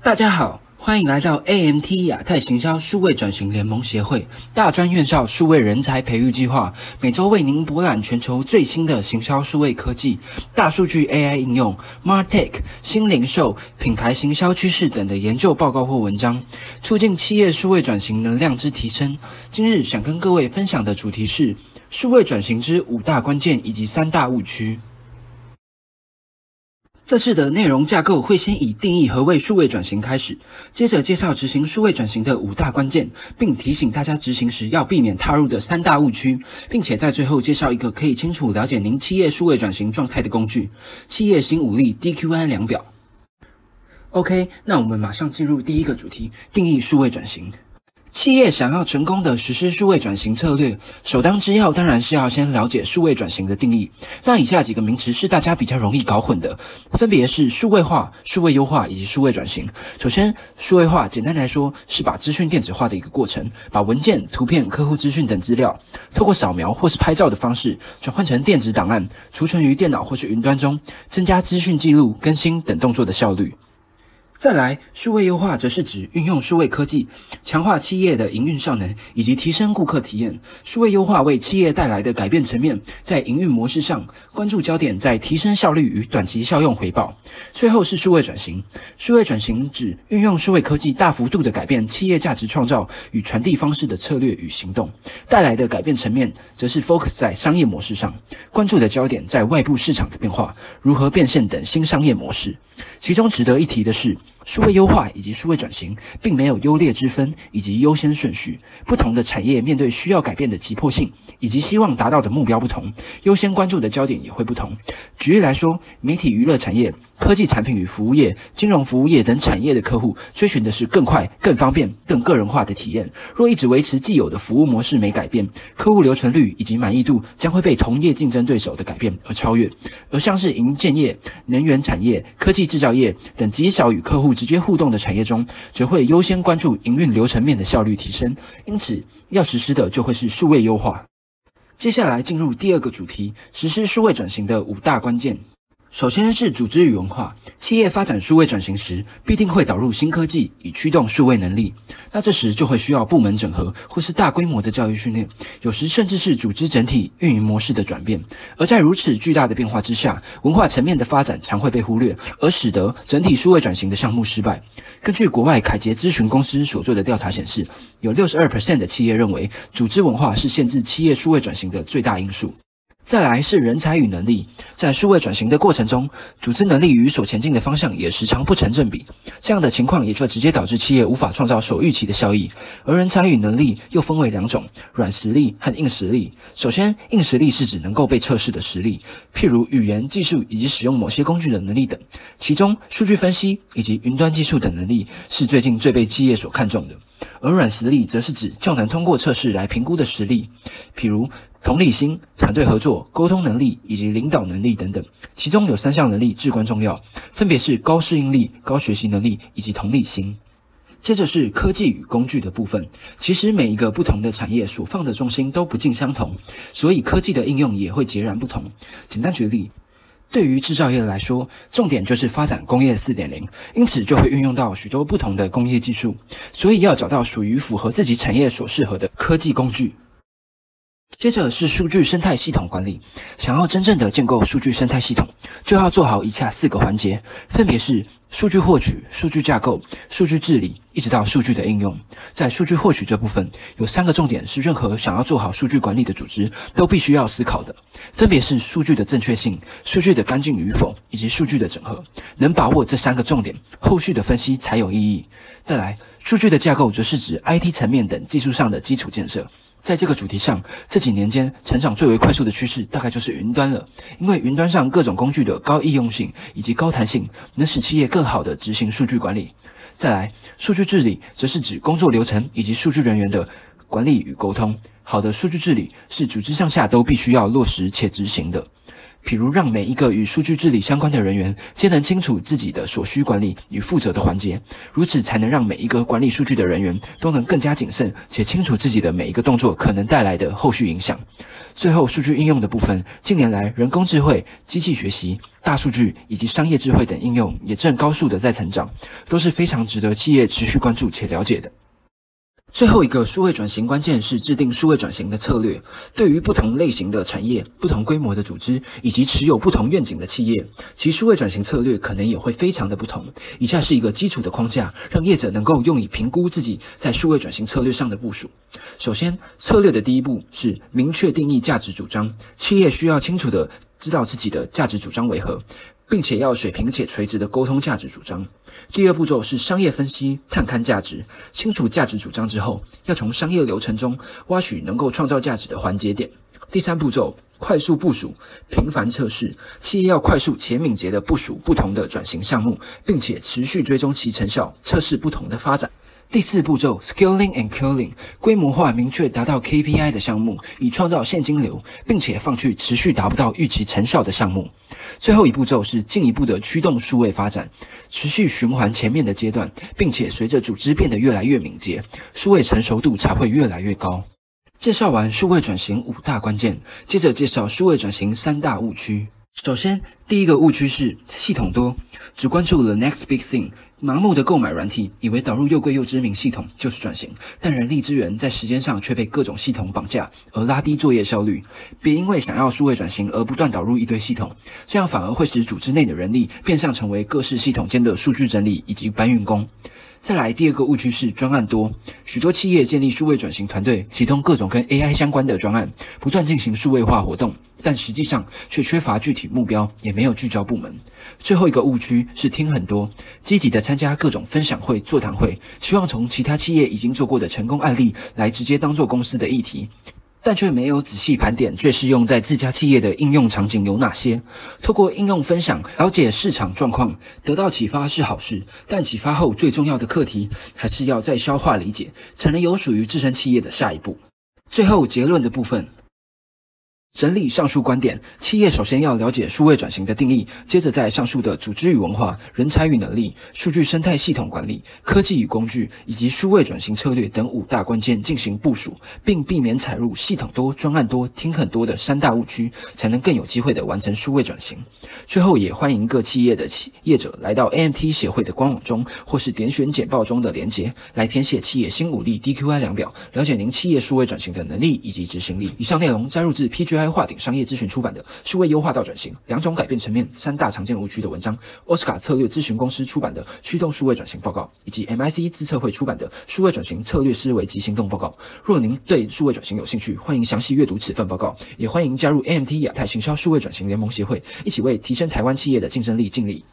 大家好，欢迎来到 AMT 亚太行销数位转型联盟协会大专院校数位人才培育计划，每周为您博览全球最新的行销数位科技、大数据 AI 应用、MarTech、新零售、品牌行销趋势等的研究报告或文章，促进企业数位转型能量之提升。今日想跟各位分享的主题是数位转型之五大关键以及三大误区。这次的内容架构会先以定义何谓数位转型开始，接着介绍执行数位转型的五大关键，并提醒大家执行时要避免踏入的三大误区，并且在最后介绍一个可以清楚了解您企业数位转型状态的工具——企业新武力 DQI 量表。OK，那我们马上进入第一个主题：定义数位转型。企业想要成功的实施数位转型策略，首当之要当然是要先了解数位转型的定义。那以下几个名词是大家比较容易搞混的，分别是数位化、数位优化以及数位转型。首先，数位化简单来说是把资讯电子化的一个过程，把文件、图片、客户资讯等资料，透过扫描或是拍照的方式转换成电子档案，储存于电脑或是云端中，增加资讯记录、更新等动作的效率。再来，数位优化则是指运用数位科技，强化企业的营运效能以及提升顾客体验。数位优化为企业带来的改变层面，在营运模式上，关注焦点在提升效率与短期效用回报。最后是数位转型，数位转型指运用数位科技大幅度的改变企业价值创造与传递方式的策略与行动，带来的改变层面，则是 focus 在商业模式上，关注的焦点在外部市场的变化，如何变现等新商业模式。其中值得一提的是。数位优化以及数位转型，并没有优劣之分以及优先顺序。不同的产业面对需要改变的急迫性以及希望达到的目标不同，优先关注的焦点也会不同。举例来说，媒体娱乐产业。科技产品与服务业、金融服务业等产业的客户追寻的是更快、更方便、更个人化的体验。若一直维持既有的服务模式没改变，客户留存率以及满意度将会被同业竞争对手的改变而超越。而像是营建业、能源产业、科技制造业等极少与客户直接互动的产业中，则会优先关注营运流程面的效率提升。因此，要实施的就会是数位优化。接下来进入第二个主题：实施数位转型的五大关键。首先是组织与文化。企业发展数位转型时，必定会导入新科技，以驱动数位能力。那这时就会需要部门整合，或是大规模的教育训练，有时甚至是组织整体运营模式的转变。而在如此巨大的变化之下，文化层面的发展常会被忽略，而使得整体数位转型的项目失败。根据国外凯捷咨询公司所做的调查显示，有六十二 percent 的企业认为，组织文化是限制企业数位转型的最大因素。再来是人才与能力，在数位转型的过程中，组织能力与所前进的方向也时常不成正比。这样的情况也就直接导致企业无法创造所预期的效益。而人才与能力又分为两种：软实力和硬实力。首先，硬实力是指能够被测试的实力，譬如语言、技术以及使用某些工具的能力等。其中，数据分析以及云端技术等能力是最近最被企业所看重的。而软实力则是指较难通过测试来评估的实力，譬如。同理心、团队合作、沟通能力以及领导能力等等，其中有三项能力至关重要，分别是高适应力、高学习能力以及同理心。接着是科技与工具的部分。其实每一个不同的产业所放的重心都不尽相同，所以科技的应用也会截然不同。简单举例，对于制造业来说，重点就是发展工业四点零，因此就会运用到许多不同的工业技术，所以要找到属于符合自己产业所适合的科技工具。接着是数据生态系统管理。想要真正的建构数据生态系统，就要做好以下四个环节，分别是数据获取、数据架构、数据治理，一直到数据的应用。在数据获取这部分，有三个重点是任何想要做好数据管理的组织都必须要思考的，分别是数据的正确性、数据的干净与否，以及数据的整合。能把握这三个重点，后续的分析才有意义。再来，数据的架构则是指 IT 层面等技术上的基础建设。在这个主题上，这几年间成长最为快速的趋势，大概就是云端了。因为云端上各种工具的高易用性以及高弹性，能使企业更好的执行数据管理。再来，数据治理则是指工作流程以及数据人员的管理与沟通。好的数据治理是组织上下都必须要落实且执行的。比如让每一个与数据治理相关的人员皆能清楚自己的所需管理与负责的环节，如此才能让每一个管理数据的人员都能更加谨慎且清楚自己的每一个动作可能带来的后续影响。最后，数据应用的部分，近年来人工智慧、机器学习、大数据以及商业智慧等应用也正高速的在成长，都是非常值得企业持续关注且了解的。最后一个数位转型关键是制定数位转型的策略。对于不同类型的产业、不同规模的组织以及持有不同愿景的企业，其数位转型策略可能也会非常的不同。以下是一个基础的框架，让业者能够用以评估自己在数位转型策略上的部署。首先，策略的第一步是明确定义价值主张。企业需要清楚的知道自己的价值主张为何。并且要水平且垂直的沟通价值主张。第二步骤是商业分析，探勘价值。清楚价值主张之后，要从商业流程中挖取能够创造价值的环节点。第三步骤，快速部署，频繁测试。企业要快速且敏捷地部署不同的转型项目，并且持续追踪其成效，测试不同的发展。第四步骤，scaling and killing，规模化明确达到 KPI 的项目，以创造现金流，并且放弃持续达不到预期成效的项目。最后一步骤是进一步的驱动数位发展，持续循环前面的阶段，并且随着组织变得越来越敏捷，数位成熟度才会越来越高。介绍完数位转型五大关键，接着介绍数位转型三大误区。首先，第一个误区是系统多，只关注了 next big thing。盲目的购买软体，以为导入又贵又知名系统就是转型，但人力资源在时间上却被各种系统绑架，而拉低作业效率。别因为想要数位转型而不断导入一堆系统，这样反而会使组织内的人力变相成为各式系统间的数据整理以及搬运工。再来，第二个误区是专案多，许多企业建立数位转型团队，启动各种跟 AI 相关的专案，不断进行数位化活动，但实际上却缺乏具体目标，也没有聚焦部门。最后一个误区是听很多，积极的参加各种分享会、座谈会，希望从其他企业已经做过的成功案例来直接当做公司的议题。但却没有仔细盘点最适用在自家企业的应用场景有哪些。透过应用分享了解市场状况，得到启发是好事，但启发后最重要的课题还是要再消化理解，才能有属于自身企业的下一步。最后结论的部分。整理上述观点，企业首先要了解数位转型的定义，接着在上述的组织与文化、人才与能力、数据生态系统管理、科技与工具以及数位转型策略等五大关键进行部署，并避免踩入系统多、专案多、听很多的三大误区，才能更有机会的完成数位转型。最后，也欢迎各企业的企业者来到 AMT 协会的官网中，或是点选简报中的连结，来填写企业新武力 DQI 量表，了解您企业数位转型的能力以及执行力。以上内容摘录自 GI。化顶商业咨询出版的《数位优化到转型：两种改变层面、三大常见误区》的文章，奥斯卡策略咨询公司出版的《驱动数位转型报告》，以及 MIC 自测会出版的《数位转型策略思维及行动报告》。若您对数位转型有兴趣，欢迎详细阅读此份报告，也欢迎加入 AMT 亚太行销数位转型联盟协会，一起为提升台湾企业的竞争力尽力。